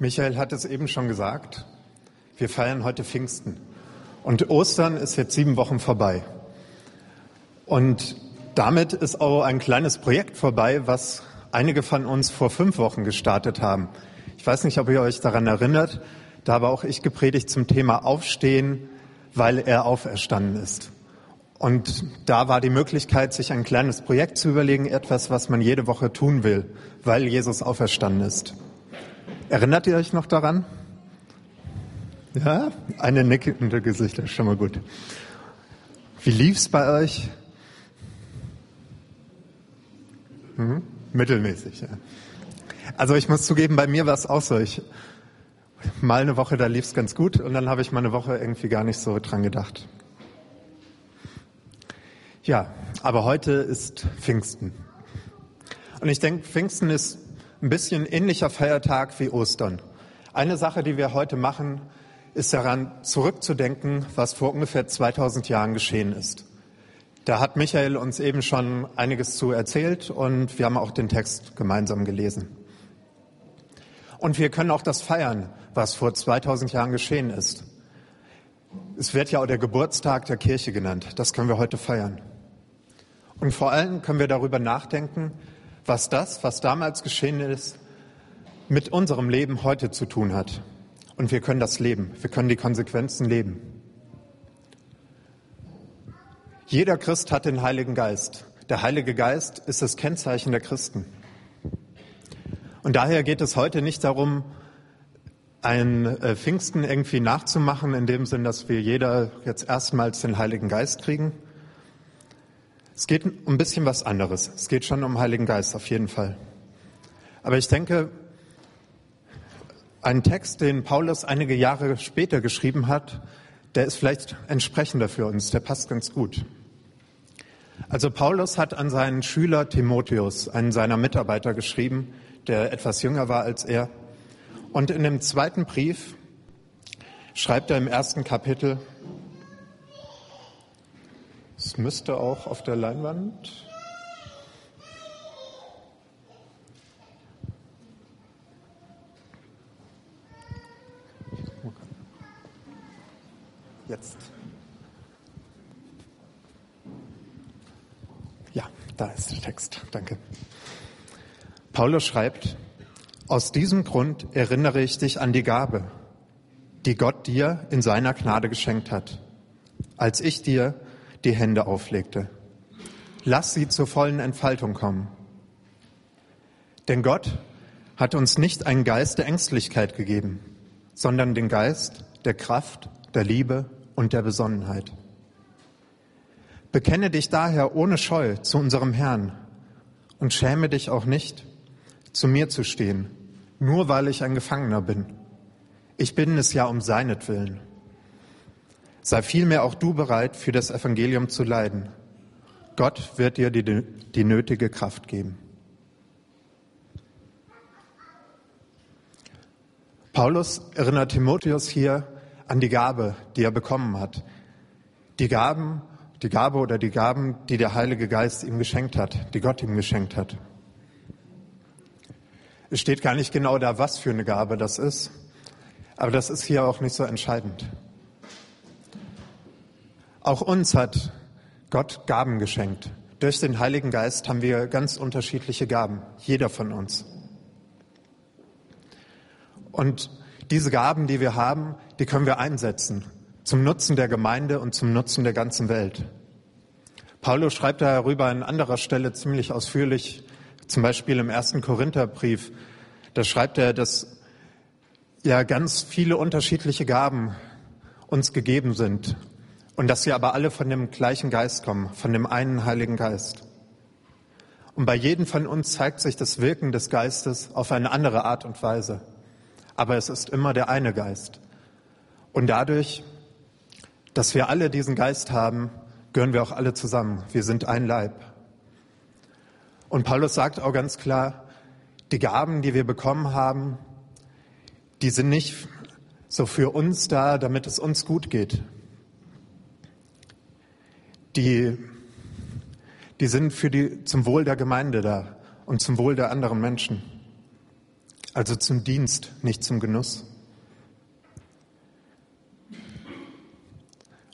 Michael hat es eben schon gesagt. Wir feiern heute Pfingsten. Und Ostern ist jetzt sieben Wochen vorbei. Und damit ist auch ein kleines Projekt vorbei, was einige von uns vor fünf Wochen gestartet haben. Ich weiß nicht, ob ihr euch daran erinnert. Da habe auch ich gepredigt zum Thema Aufstehen, weil er auferstanden ist. Und da war die Möglichkeit, sich ein kleines Projekt zu überlegen, etwas, was man jede Woche tun will, weil Jesus auferstanden ist. Erinnert ihr euch noch daran? Ja, eine nickende Gesichter, schon mal gut. Wie lief's bei euch? Hm? Mittelmäßig, ja. Also ich muss zugeben, bei mir war es auch so. Ich, mal eine Woche, da lief's ganz gut und dann habe ich mal eine Woche irgendwie gar nicht so dran gedacht. Ja, aber heute ist Pfingsten. Und ich denke, Pfingsten ist ein bisschen ähnlicher Feiertag wie Ostern. Eine Sache, die wir heute machen, ist daran zurückzudenken, was vor ungefähr 2000 Jahren geschehen ist. Da hat Michael uns eben schon einiges zu erzählt und wir haben auch den Text gemeinsam gelesen. Und wir können auch das feiern, was vor 2000 Jahren geschehen ist. Es wird ja auch der Geburtstag der Kirche genannt. Das können wir heute feiern. Und vor allem können wir darüber nachdenken, was das, was damals geschehen ist, mit unserem Leben heute zu tun hat. Und wir können das leben. Wir können die Konsequenzen leben. Jeder Christ hat den Heiligen Geist. Der Heilige Geist ist das Kennzeichen der Christen. Und daher geht es heute nicht darum, ein äh, Pfingsten irgendwie nachzumachen, in dem Sinn, dass wir jeder jetzt erstmals den Heiligen Geist kriegen, es geht um ein bisschen was anderes. Es geht schon um Heiligen Geist, auf jeden Fall. Aber ich denke, ein Text, den Paulus einige Jahre später geschrieben hat, der ist vielleicht entsprechender für uns, der passt ganz gut. Also Paulus hat an seinen Schüler Timotheus, einen seiner Mitarbeiter, geschrieben, der etwas jünger war als er. Und in dem zweiten Brief schreibt er im ersten Kapitel, es müsste auch auf der Leinwand. Jetzt. Ja, da ist der Text. Danke. Paulus schreibt, aus diesem Grund erinnere ich dich an die Gabe, die Gott dir in seiner Gnade geschenkt hat. Als ich dir die Hände auflegte. Lass sie zur vollen Entfaltung kommen. Denn Gott hat uns nicht einen Geist der Ängstlichkeit gegeben, sondern den Geist der Kraft, der Liebe und der Besonnenheit. Bekenne dich daher ohne Scheu zu unserem Herrn und schäme dich auch nicht, zu mir zu stehen, nur weil ich ein Gefangener bin. Ich bin es ja um seinetwillen. Sei vielmehr auch du bereit, für das Evangelium zu leiden. Gott wird dir die, die nötige Kraft geben. Paulus erinnert Timotheus hier an die Gabe, die er bekommen hat. Die Gaben, die Gabe oder die Gaben, die der Heilige Geist ihm geschenkt hat, die Gott ihm geschenkt hat. Es steht gar nicht genau da, was für eine Gabe das ist, aber das ist hier auch nicht so entscheidend. Auch uns hat Gott Gaben geschenkt. Durch den Heiligen Geist haben wir ganz unterschiedliche Gaben, jeder von uns. Und diese Gaben, die wir haben, die können wir einsetzen zum Nutzen der Gemeinde und zum Nutzen der ganzen Welt. Paulus schreibt darüber an anderer Stelle ziemlich ausführlich, zum Beispiel im ersten Korintherbrief. Da schreibt er, dass ja ganz viele unterschiedliche Gaben uns gegeben sind und dass sie aber alle von dem gleichen Geist kommen, von dem einen Heiligen Geist. Und bei jedem von uns zeigt sich das Wirken des Geistes auf eine andere Art und Weise. Aber es ist immer der eine Geist. Und dadurch, dass wir alle diesen Geist haben, gehören wir auch alle zusammen. Wir sind ein Leib. Und Paulus sagt auch ganz klar, die Gaben, die wir bekommen haben, die sind nicht so für uns da, damit es uns gut geht, die, die sind für die, zum Wohl der Gemeinde da und zum Wohl der anderen Menschen. also zum Dienst, nicht zum Genuss.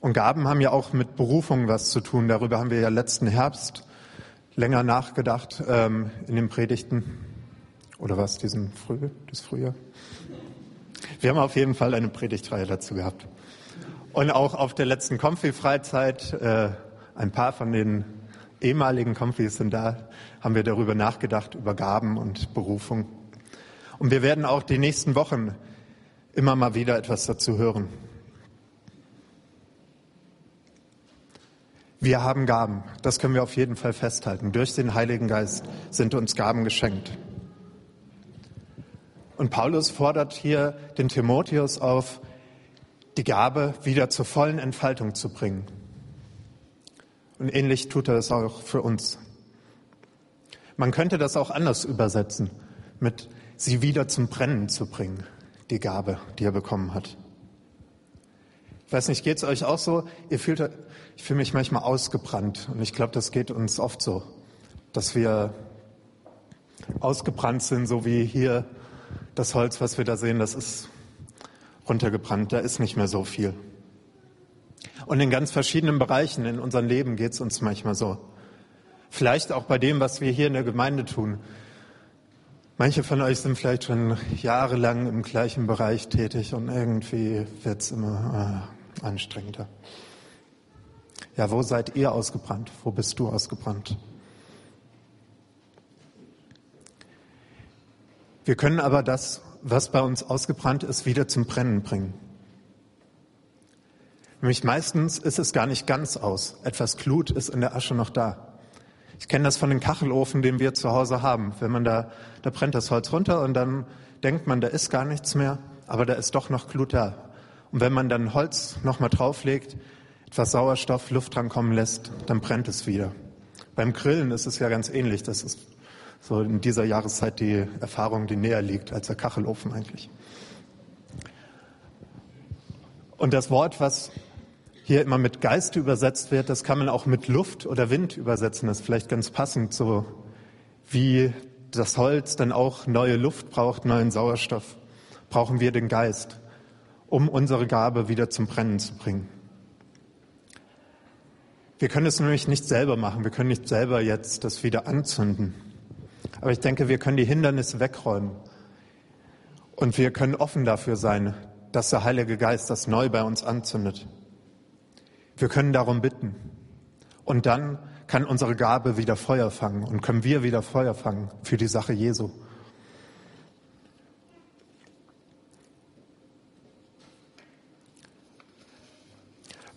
Und Gaben haben ja auch mit Berufung was zu tun. Darüber haben wir ja letzten Herbst länger nachgedacht ähm, in den Predigten. Oder was, diesen Früh, das Frühjahr? Wir haben auf jeden Fall eine Predigtreihe dazu gehabt. Und auch auf der letzten Konfi-Freizeit, äh, ein paar von den ehemaligen Konfis sind da, haben wir darüber nachgedacht, über Gaben und Berufung. Und wir werden auch die nächsten Wochen immer mal wieder etwas dazu hören. Wir haben Gaben, das können wir auf jeden Fall festhalten. Durch den Heiligen Geist sind uns Gaben geschenkt. Und Paulus fordert hier den Timotheus auf, die Gabe wieder zur vollen Entfaltung zu bringen. Und ähnlich tut er es auch für uns. Man könnte das auch anders übersetzen, mit sie wieder zum Brennen zu bringen, die Gabe, die er bekommen hat. Ich weiß nicht, geht es euch auch so? Ihr fühlt, ich fühle mich manchmal ausgebrannt und ich glaube, das geht uns oft so, dass wir ausgebrannt sind, so wie hier das Holz, was wir da sehen, das ist runtergebrannt, da ist nicht mehr so viel. Und in ganz verschiedenen Bereichen in unserem Leben geht es uns manchmal so. Vielleicht auch bei dem, was wir hier in der Gemeinde tun. Manche von euch sind vielleicht schon jahrelang im gleichen Bereich tätig und irgendwie wird es immer äh, anstrengender. Ja, wo seid ihr ausgebrannt? Wo bist du ausgebrannt? Wir können aber das, was bei uns ausgebrannt ist, wieder zum Brennen bringen. Nämlich meistens ist es gar nicht ganz aus. Etwas Glut ist in der Asche noch da. Ich kenne das von den Kachelofen, den wir zu Hause haben. Wenn man da, da brennt das Holz runter und dann denkt man, da ist gar nichts mehr, aber da ist doch noch Glut da. Und wenn man dann Holz nochmal drauflegt, etwas Sauerstoff, Luft dran kommen lässt, dann brennt es wieder. Beim Grillen ist es ja ganz ähnlich. Das ist so in dieser Jahreszeit die Erfahrung, die näher liegt als der Kachelofen eigentlich. Und das Wort, was hier immer mit Geist übersetzt wird, das kann man auch mit Luft oder Wind übersetzen. Das ist vielleicht ganz passend, so wie das Holz dann auch neue Luft braucht, neuen Sauerstoff, brauchen wir den Geist, um unsere Gabe wieder zum Brennen zu bringen. Wir können es nämlich nicht selber machen. Wir können nicht selber jetzt das wieder anzünden. Aber ich denke, wir können die Hindernisse wegräumen. Und wir können offen dafür sein, dass der Heilige Geist das neu bei uns anzündet. Wir können darum bitten. Und dann kann unsere Gabe wieder Feuer fangen und können wir wieder Feuer fangen für die Sache Jesu.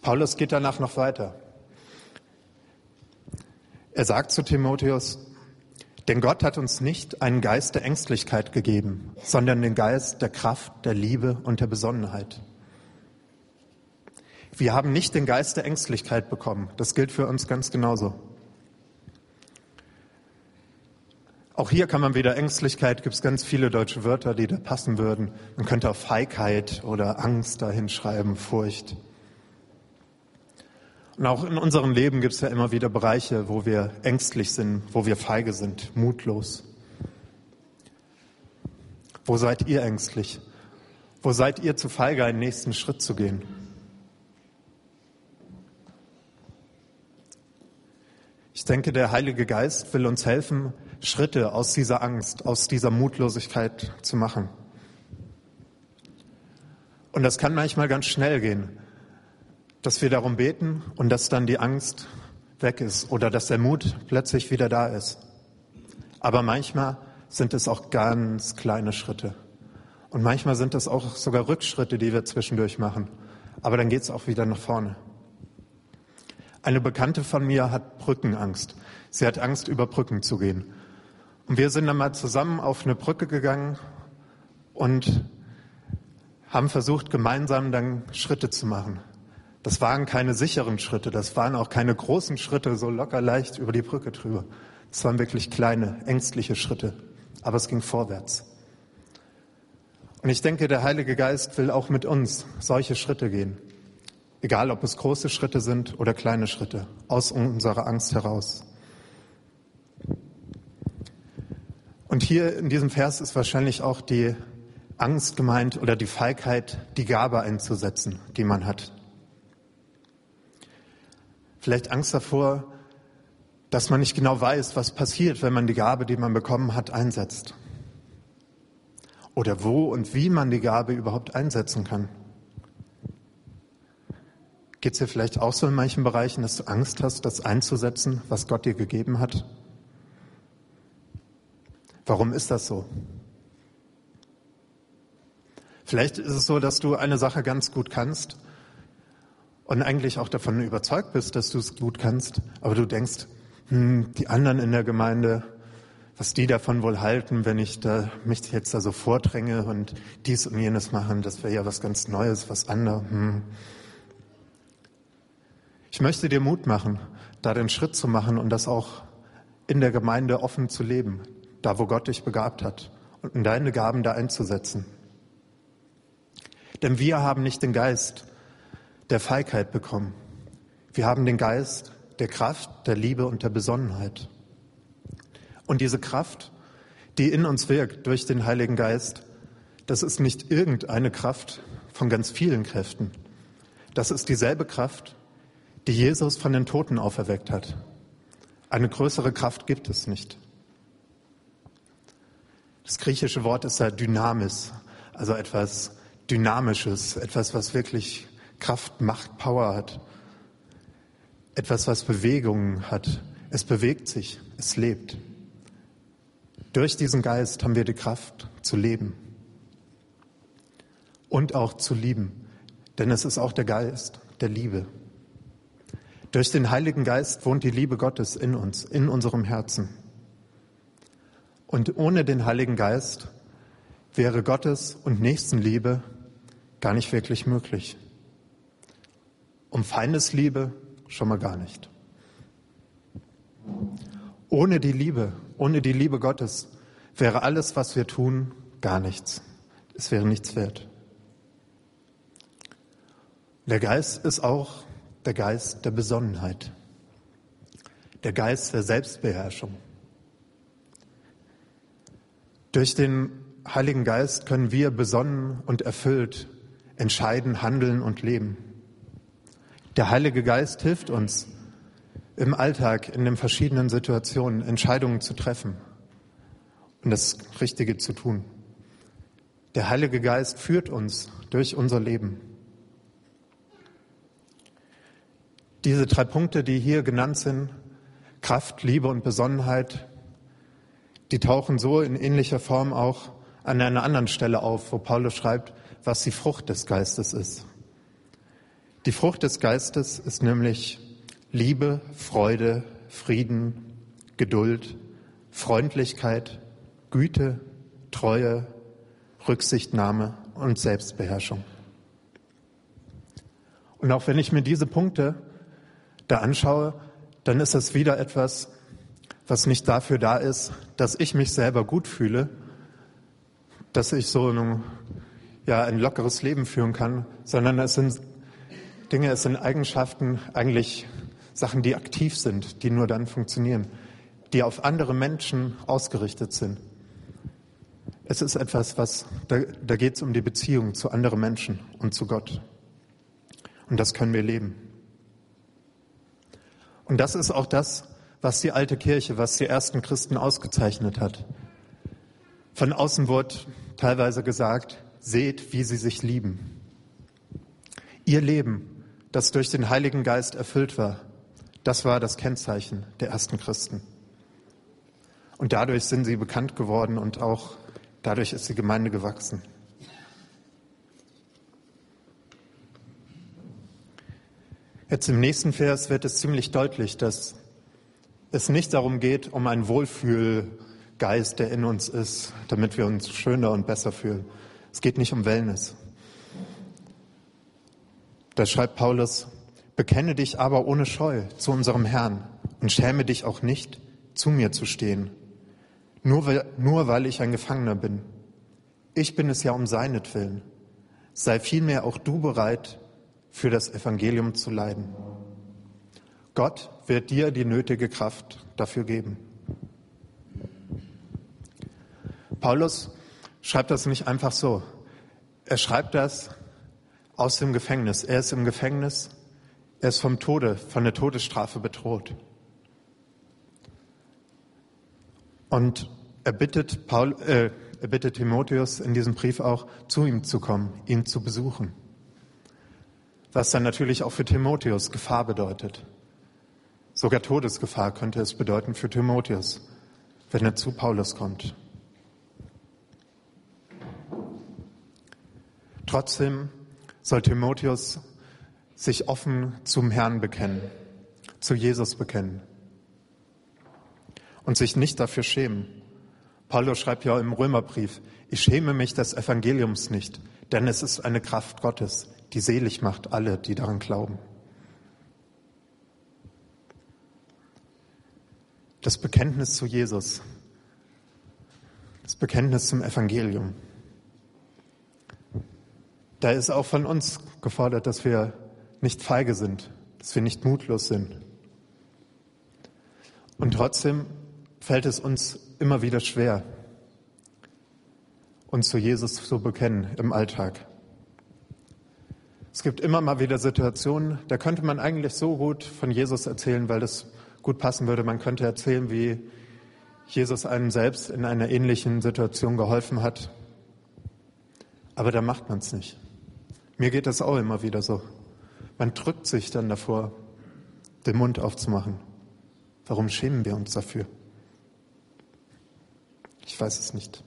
Paulus geht danach noch weiter. Er sagt zu Timotheus, denn Gott hat uns nicht einen Geist der Ängstlichkeit gegeben, sondern den Geist der Kraft, der Liebe und der Besonnenheit. Wir haben nicht den Geist der Ängstlichkeit bekommen. Das gilt für uns ganz genauso. Auch hier kann man wieder Ängstlichkeit, gibt es ganz viele deutsche Wörter, die da passen würden. Man könnte auf Feigheit oder Angst dahin schreiben, Furcht. Und auch in unserem Leben gibt es ja immer wieder Bereiche, wo wir ängstlich sind, wo wir feige sind, mutlos. Wo seid ihr ängstlich? Wo seid ihr zu feige, einen nächsten Schritt zu gehen? Ich denke, der Heilige Geist will uns helfen, Schritte aus dieser Angst, aus dieser Mutlosigkeit zu machen. Und das kann manchmal ganz schnell gehen dass wir darum beten und dass dann die Angst weg ist oder dass der Mut plötzlich wieder da ist. Aber manchmal sind es auch ganz kleine Schritte. Und manchmal sind es auch sogar Rückschritte, die wir zwischendurch machen. Aber dann geht es auch wieder nach vorne. Eine Bekannte von mir hat Brückenangst. Sie hat Angst, über Brücken zu gehen. Und wir sind dann mal zusammen auf eine Brücke gegangen und haben versucht, gemeinsam dann Schritte zu machen. Das waren keine sicheren Schritte, das waren auch keine großen Schritte, so locker leicht über die Brücke drüber. Das waren wirklich kleine, ängstliche Schritte, aber es ging vorwärts. Und ich denke, der Heilige Geist will auch mit uns solche Schritte gehen. Egal, ob es große Schritte sind oder kleine Schritte, aus unserer Angst heraus. Und hier in diesem Vers ist wahrscheinlich auch die Angst gemeint oder die Feigheit, die Gabe einzusetzen, die man hat. Vielleicht Angst davor, dass man nicht genau weiß, was passiert, wenn man die Gabe, die man bekommen hat, einsetzt. Oder wo und wie man die Gabe überhaupt einsetzen kann. Geht es dir vielleicht auch so in manchen Bereichen, dass du Angst hast, das einzusetzen, was Gott dir gegeben hat? Warum ist das so? Vielleicht ist es so, dass du eine Sache ganz gut kannst und eigentlich auch davon überzeugt bist, dass du es gut kannst, aber du denkst, hm, die anderen in der Gemeinde, was die davon wohl halten, wenn ich da, mich jetzt da so vordränge und dies und jenes machen, das wäre ja was ganz Neues, was anderes. Hm. Ich möchte dir Mut machen, da den Schritt zu machen und das auch in der Gemeinde offen zu leben, da wo Gott dich begabt hat und in deine Gaben da einzusetzen. Denn wir haben nicht den Geist der Feigheit bekommen. Wir haben den Geist der Kraft, der Liebe und der Besonnenheit. Und diese Kraft, die in uns wirkt durch den Heiligen Geist, das ist nicht irgendeine Kraft von ganz vielen Kräften. Das ist dieselbe Kraft, die Jesus von den Toten auferweckt hat. Eine größere Kraft gibt es nicht. Das griechische Wort ist ja Dynamis, also etwas Dynamisches, etwas, was wirklich Kraft, Macht, Power hat etwas, was Bewegung hat. Es bewegt sich, es lebt. Durch diesen Geist haben wir die Kraft zu leben und auch zu lieben, denn es ist auch der Geist der Liebe. Durch den Heiligen Geist wohnt die Liebe Gottes in uns, in unserem Herzen. Und ohne den Heiligen Geist wäre Gottes und Nächstenliebe gar nicht wirklich möglich. Um Feindesliebe schon mal gar nicht. Ohne die Liebe, ohne die Liebe Gottes wäre alles, was wir tun, gar nichts. Es wäre nichts wert. Der Geist ist auch der Geist der Besonnenheit, der Geist der Selbstbeherrschung. Durch den Heiligen Geist können wir besonnen und erfüllt entscheiden, handeln und leben. Der Heilige Geist hilft uns im Alltag, in den verschiedenen Situationen Entscheidungen zu treffen und das Richtige zu tun. Der Heilige Geist führt uns durch unser Leben. Diese drei Punkte, die hier genannt sind, Kraft, Liebe und Besonnenheit, die tauchen so in ähnlicher Form auch an einer anderen Stelle auf, wo Paulus schreibt, was die Frucht des Geistes ist. Die Frucht des Geistes ist nämlich Liebe, Freude, Frieden, Geduld, Freundlichkeit, Güte, Treue, Rücksichtnahme und Selbstbeherrschung. Und auch wenn ich mir diese Punkte da anschaue, dann ist das wieder etwas, was nicht dafür da ist, dass ich mich selber gut fühle, dass ich so ein, ja, ein lockeres Leben führen kann, sondern es sind Dinge, es sind Eigenschaften, eigentlich Sachen, die aktiv sind, die nur dann funktionieren, die auf andere Menschen ausgerichtet sind. Es ist etwas, was, da, da geht es um die Beziehung zu anderen Menschen und zu Gott. Und das können wir leben. Und das ist auch das, was die alte Kirche, was die ersten Christen ausgezeichnet hat. Von außen wurde teilweise gesagt, seht, wie sie sich lieben. Ihr Leben das durch den Heiligen Geist erfüllt war. Das war das Kennzeichen der ersten Christen. Und dadurch sind sie bekannt geworden und auch dadurch ist die Gemeinde gewachsen. Jetzt im nächsten Vers wird es ziemlich deutlich, dass es nicht darum geht, um einen Wohlfühlgeist, der in uns ist, damit wir uns schöner und besser fühlen. Es geht nicht um Wellness. Da schreibt Paulus, bekenne dich aber ohne Scheu zu unserem Herrn und schäme dich auch nicht, zu mir zu stehen, nur weil, nur weil ich ein Gefangener bin. Ich bin es ja um seinetwillen. Sei vielmehr auch du bereit, für das Evangelium zu leiden. Gott wird dir die nötige Kraft dafür geben. Paulus schreibt das nicht einfach so. Er schreibt das aus dem Gefängnis. Er ist im Gefängnis. Er ist vom Tode, von der Todesstrafe bedroht. Und er bittet, Paul, äh, er bittet Timotheus in diesem Brief auch, zu ihm zu kommen, ihn zu besuchen. Was dann natürlich auch für Timotheus Gefahr bedeutet. Sogar Todesgefahr könnte es bedeuten für Timotheus, wenn er zu Paulus kommt. Trotzdem soll Timotheus sich offen zum Herrn bekennen, zu Jesus bekennen und sich nicht dafür schämen. Paulus schreibt ja im Römerbrief, ich schäme mich des Evangeliums nicht, denn es ist eine Kraft Gottes, die selig macht alle, die daran glauben. Das Bekenntnis zu Jesus, das Bekenntnis zum Evangelium. Da ist auch von uns gefordert, dass wir nicht feige sind, dass wir nicht mutlos sind. Und trotzdem fällt es uns immer wieder schwer, uns zu Jesus zu bekennen im Alltag. Es gibt immer mal wieder Situationen, da könnte man eigentlich so gut von Jesus erzählen, weil das gut passen würde. Man könnte erzählen, wie Jesus einem selbst in einer ähnlichen Situation geholfen hat. Aber da macht man es nicht. Mir geht das auch immer wieder so. Man drückt sich dann davor, den Mund aufzumachen. Warum schämen wir uns dafür? Ich weiß es nicht.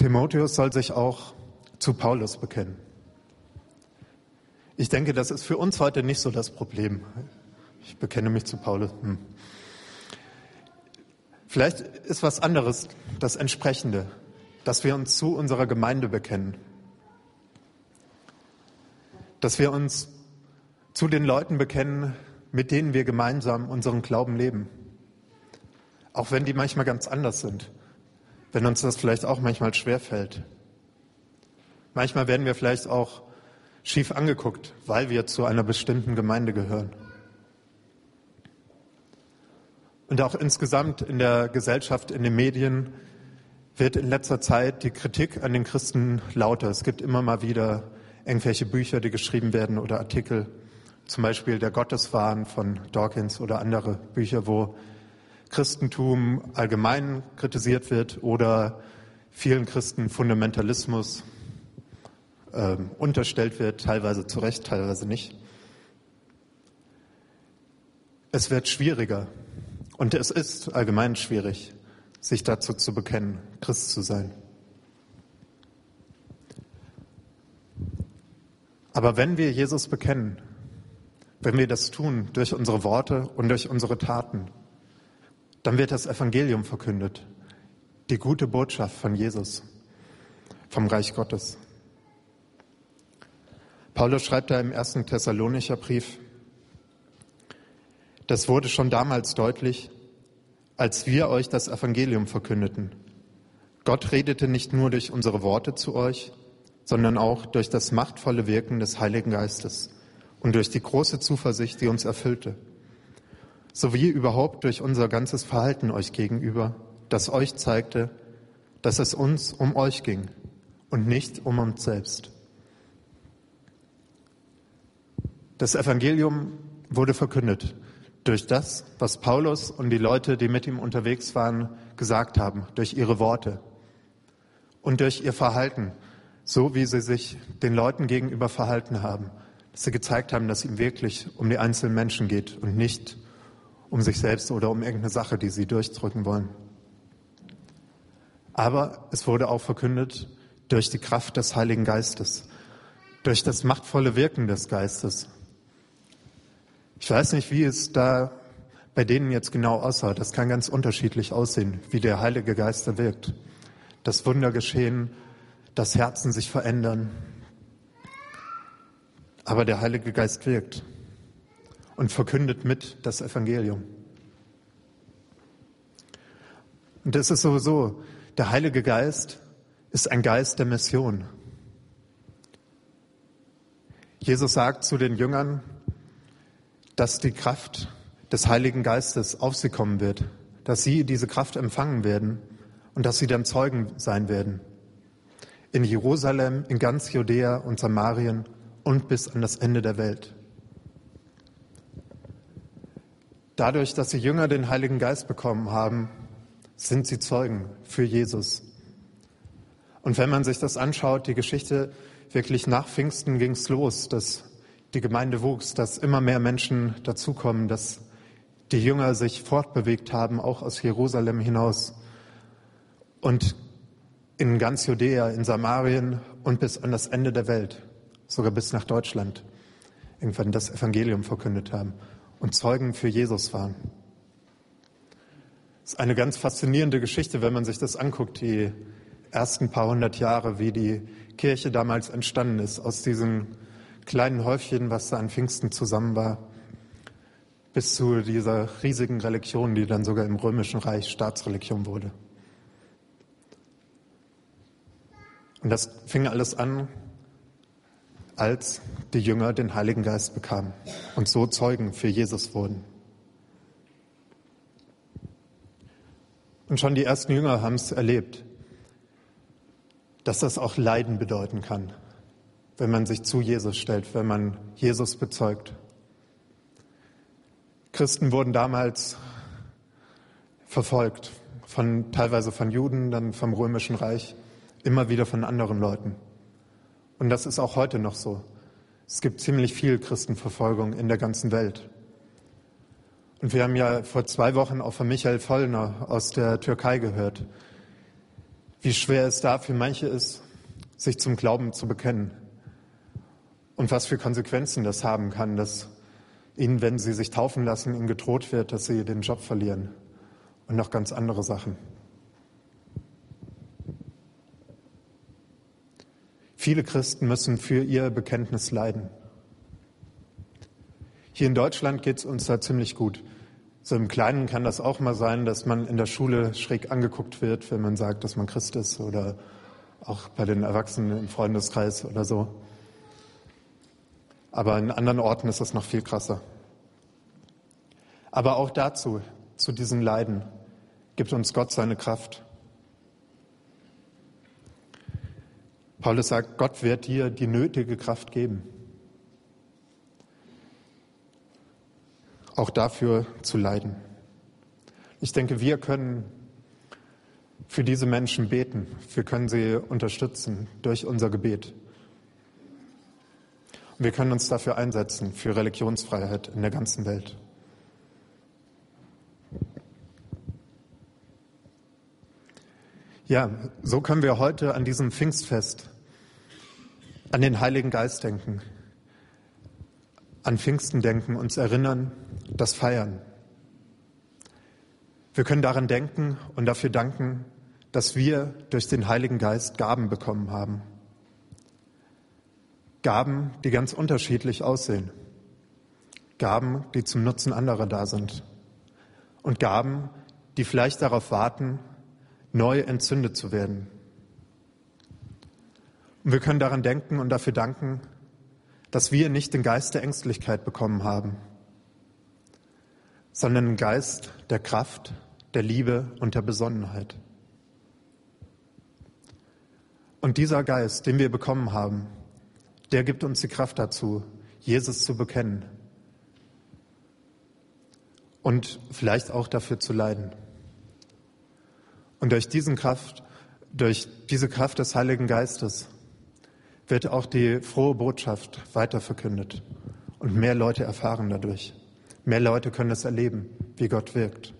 Timotheus soll sich auch zu Paulus bekennen. Ich denke, das ist für uns heute nicht so das Problem. Ich bekenne mich zu Paulus. Hm. Vielleicht ist was anderes das Entsprechende, dass wir uns zu unserer Gemeinde bekennen. Dass wir uns zu den Leuten bekennen, mit denen wir gemeinsam unseren Glauben leben. Auch wenn die manchmal ganz anders sind. Wenn uns das vielleicht auch manchmal schwerfällt. Manchmal werden wir vielleicht auch schief angeguckt, weil wir zu einer bestimmten Gemeinde gehören. Und auch insgesamt in der Gesellschaft, in den Medien wird in letzter Zeit die Kritik an den Christen lauter. Es gibt immer mal wieder irgendwelche Bücher, die geschrieben werden oder Artikel, zum Beispiel der Gotteswahn von Dawkins oder andere Bücher, wo Christentum allgemein kritisiert wird oder vielen Christen Fundamentalismus äh, unterstellt wird, teilweise zu Recht, teilweise nicht. Es wird schwieriger und es ist allgemein schwierig, sich dazu zu bekennen, Christ zu sein. Aber wenn wir Jesus bekennen, wenn wir das tun durch unsere Worte und durch unsere Taten, dann wird das Evangelium verkündet, die gute Botschaft von Jesus, vom Reich Gottes. Paulus schreibt da im ersten Thessalonicher Brief, das wurde schon damals deutlich, als wir euch das Evangelium verkündeten. Gott redete nicht nur durch unsere Worte zu euch, sondern auch durch das machtvolle Wirken des Heiligen Geistes und durch die große Zuversicht, die uns erfüllte, sowie überhaupt durch unser ganzes Verhalten euch gegenüber, das euch zeigte, dass es uns um euch ging und nicht um uns selbst. Das Evangelium wurde verkündet durch das, was Paulus und die Leute, die mit ihm unterwegs waren, gesagt haben, durch ihre Worte und durch ihr Verhalten, so wie sie sich den Leuten gegenüber verhalten haben, dass sie gezeigt haben, dass es ihm wirklich um die einzelnen Menschen geht und nicht um sich selbst oder um irgendeine Sache, die sie durchdrücken wollen. Aber es wurde auch verkündet durch die Kraft des Heiligen Geistes, durch das machtvolle Wirken des Geistes. Ich weiß nicht, wie es da bei denen jetzt genau aussah. Das kann ganz unterschiedlich aussehen, wie der Heilige Geist da wirkt. Das Wunder geschehen, dass Herzen sich verändern, aber der Heilige Geist wirkt und verkündet mit das Evangelium. Und es ist sowieso, der Heilige Geist ist ein Geist der Mission. Jesus sagt zu den Jüngern, dass die Kraft des Heiligen Geistes auf sie kommen wird, dass sie diese Kraft empfangen werden und dass sie dann Zeugen sein werden. In Jerusalem, in ganz Judäa und Samarien und bis an das Ende der Welt. Dadurch, dass die Jünger den Heiligen Geist bekommen haben, sind sie Zeugen für Jesus. Und wenn man sich das anschaut, die Geschichte wirklich nach Pfingsten ging es los, dass die Gemeinde wuchs, dass immer mehr Menschen dazukommen, dass die Jünger sich fortbewegt haben, auch aus Jerusalem hinaus und in ganz Judäa, in Samarien und bis an das Ende der Welt, sogar bis nach Deutschland, irgendwann das Evangelium verkündet haben und Zeugen für Jesus waren. Es ist eine ganz faszinierende Geschichte, wenn man sich das anguckt, die ersten paar hundert Jahre, wie die Kirche damals entstanden ist, aus diesem kleinen Häufchen, was da an Pfingsten zusammen war, bis zu dieser riesigen Religion, die dann sogar im Römischen Reich Staatsreligion wurde. Und das fing alles an, als die Jünger den Heiligen Geist bekamen und so Zeugen für Jesus wurden. Und schon die ersten Jünger haben es erlebt, dass das auch Leiden bedeuten kann, wenn man sich zu Jesus stellt, wenn man Jesus bezeugt. Christen wurden damals verfolgt, von, teilweise von Juden, dann vom Römischen Reich, immer wieder von anderen Leuten. Und das ist auch heute noch so. Es gibt ziemlich viel Christenverfolgung in der ganzen Welt. Und wir haben ja vor zwei Wochen auch von Michael Vollner aus der Türkei gehört, wie schwer es da für manche ist, sich zum Glauben zu bekennen. Und was für Konsequenzen das haben kann, dass ihnen, wenn sie sich taufen lassen, ihnen gedroht wird, dass sie den Job verlieren. Und noch ganz andere Sachen. Viele Christen müssen für ihr Bekenntnis leiden. Hier in Deutschland geht es uns da ziemlich gut. So im Kleinen kann das auch mal sein, dass man in der Schule schräg angeguckt wird, wenn man sagt, dass man Christ ist oder auch bei den Erwachsenen im Freundeskreis oder so. Aber in anderen Orten ist das noch viel krasser. Aber auch dazu, zu diesen Leiden, gibt uns Gott seine Kraft. Paulus sagt, Gott wird dir die nötige Kraft geben. Auch dafür zu leiden. Ich denke, wir können für diese Menschen beten. Wir können sie unterstützen durch unser Gebet. Und wir können uns dafür einsetzen, für Religionsfreiheit in der ganzen Welt. Ja, so können wir heute an diesem Pfingstfest an den Heiligen Geist denken, an Pfingsten denken, uns erinnern, das feiern. Wir können daran denken und dafür danken, dass wir durch den Heiligen Geist Gaben bekommen haben. Gaben, die ganz unterschiedlich aussehen. Gaben, die zum Nutzen anderer da sind. Und Gaben, die vielleicht darauf warten, neu entzündet zu werden. Und wir können daran denken und dafür danken, dass wir nicht den Geist der Ängstlichkeit bekommen haben, sondern den Geist der Kraft, der Liebe und der Besonnenheit. Und dieser Geist, den wir bekommen haben, der gibt uns die Kraft dazu, Jesus zu bekennen und vielleicht auch dafür zu leiden. Und durch diesen Kraft, durch diese Kraft des Heiligen Geistes wird auch die frohe Botschaft weiter verkündet und mehr Leute erfahren dadurch. Mehr Leute können es erleben, wie Gott wirkt.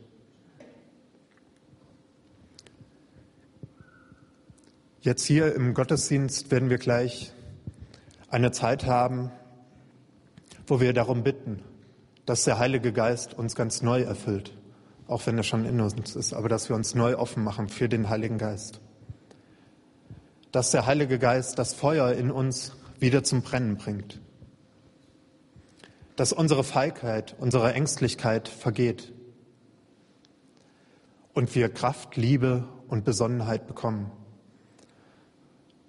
Jetzt hier im Gottesdienst werden wir gleich eine Zeit haben, wo wir darum bitten, dass der Heilige Geist uns ganz neu erfüllt auch wenn er schon in uns ist, aber dass wir uns neu offen machen für den Heiligen Geist. Dass der Heilige Geist das Feuer in uns wieder zum Brennen bringt. Dass unsere Feigheit, unsere Ängstlichkeit vergeht und wir Kraft, Liebe und Besonnenheit bekommen.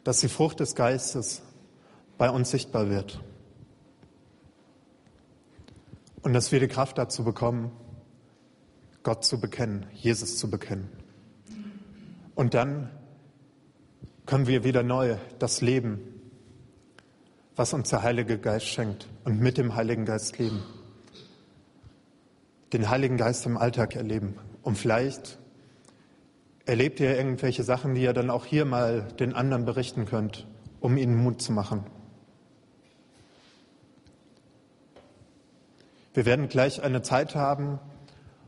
Dass die Frucht des Geistes bei uns sichtbar wird. Und dass wir die Kraft dazu bekommen, Gott zu bekennen, Jesus zu bekennen. Und dann können wir wieder neu das Leben, was uns der Heilige Geist schenkt und mit dem Heiligen Geist leben. Den Heiligen Geist im Alltag erleben. Und vielleicht erlebt ihr irgendwelche Sachen, die ihr dann auch hier mal den anderen berichten könnt, um ihnen Mut zu machen. Wir werden gleich eine Zeit haben,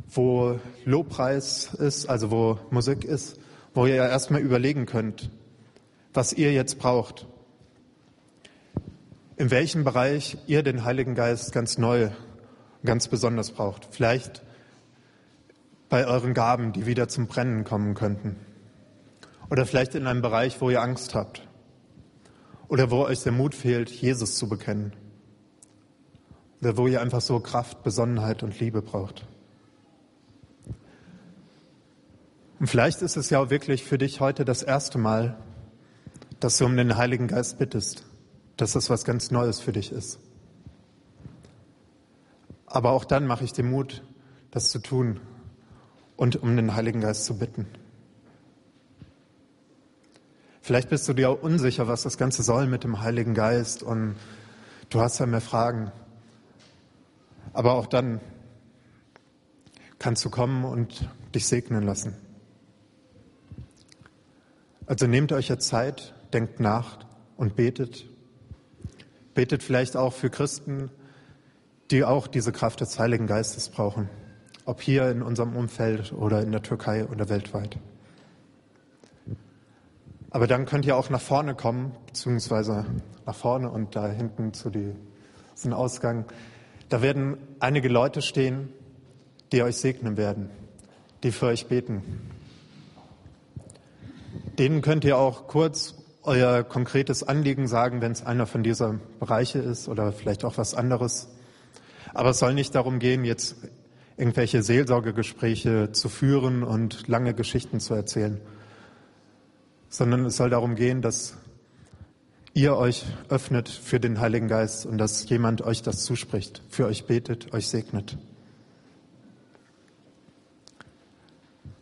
wo Lobpreis ist, also wo Musik ist, wo ihr erstmal überlegen könnt, was ihr jetzt braucht. In welchem Bereich ihr den Heiligen Geist ganz neu, ganz besonders braucht. Vielleicht bei euren Gaben, die wieder zum Brennen kommen könnten. Oder vielleicht in einem Bereich, wo ihr Angst habt. Oder wo euch der Mut fehlt, Jesus zu bekennen. Oder wo ihr einfach so Kraft, Besonnenheit und Liebe braucht. Und vielleicht ist es ja auch wirklich für dich heute das erste Mal, dass du um den Heiligen Geist bittest, dass das was ganz Neues für dich ist. Aber auch dann mache ich dir Mut, das zu tun und um den Heiligen Geist zu bitten. Vielleicht bist du dir auch unsicher, was das Ganze soll mit dem Heiligen Geist und du hast ja mehr Fragen. Aber auch dann kannst du kommen und dich segnen lassen. Also nehmt euch jetzt Zeit, denkt nach und betet. Betet vielleicht auch für Christen, die auch diese Kraft des Heiligen Geistes brauchen, ob hier in unserem Umfeld oder in der Türkei oder weltweit. Aber dann könnt ihr auch nach vorne kommen, beziehungsweise nach vorne und da hinten zu diesem Ausgang. Da werden einige Leute stehen, die euch segnen werden, die für euch beten. Denen könnt ihr auch kurz euer konkretes Anliegen sagen, wenn es einer von dieser Bereiche ist oder vielleicht auch was anderes. Aber es soll nicht darum gehen, jetzt irgendwelche Seelsorgegespräche zu führen und lange Geschichten zu erzählen, sondern es soll darum gehen, dass ihr euch öffnet für den Heiligen Geist und dass jemand euch das zuspricht, für euch betet, euch segnet.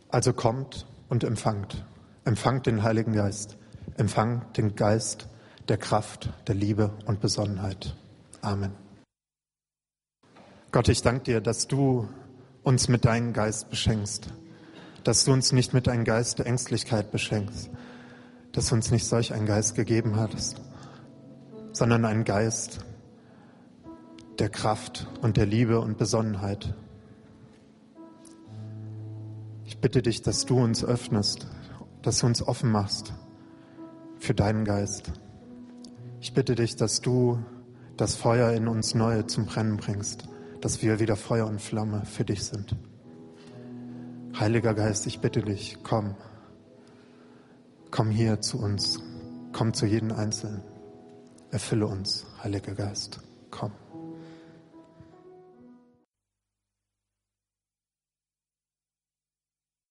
Also kommt und empfangt. Empfangt den Heiligen Geist. Empfangt den Geist der Kraft, der Liebe und Besonnenheit. Amen. Gott, ich danke dir, dass du uns mit deinem Geist beschenkst, dass du uns nicht mit einem Geist der Ängstlichkeit beschenkst, dass du uns nicht solch einen Geist gegeben hattest, sondern einen Geist der Kraft und der Liebe und Besonnenheit. Ich bitte dich, dass du uns öffnest, dass du uns offen machst für deinen Geist. Ich bitte dich, dass du das Feuer in uns neu zum Brennen bringst, dass wir wieder Feuer und Flamme für dich sind. Heiliger Geist, ich bitte dich, komm. Komm hier zu uns. Komm zu jedem Einzelnen. Erfülle uns, Heiliger Geist. Komm.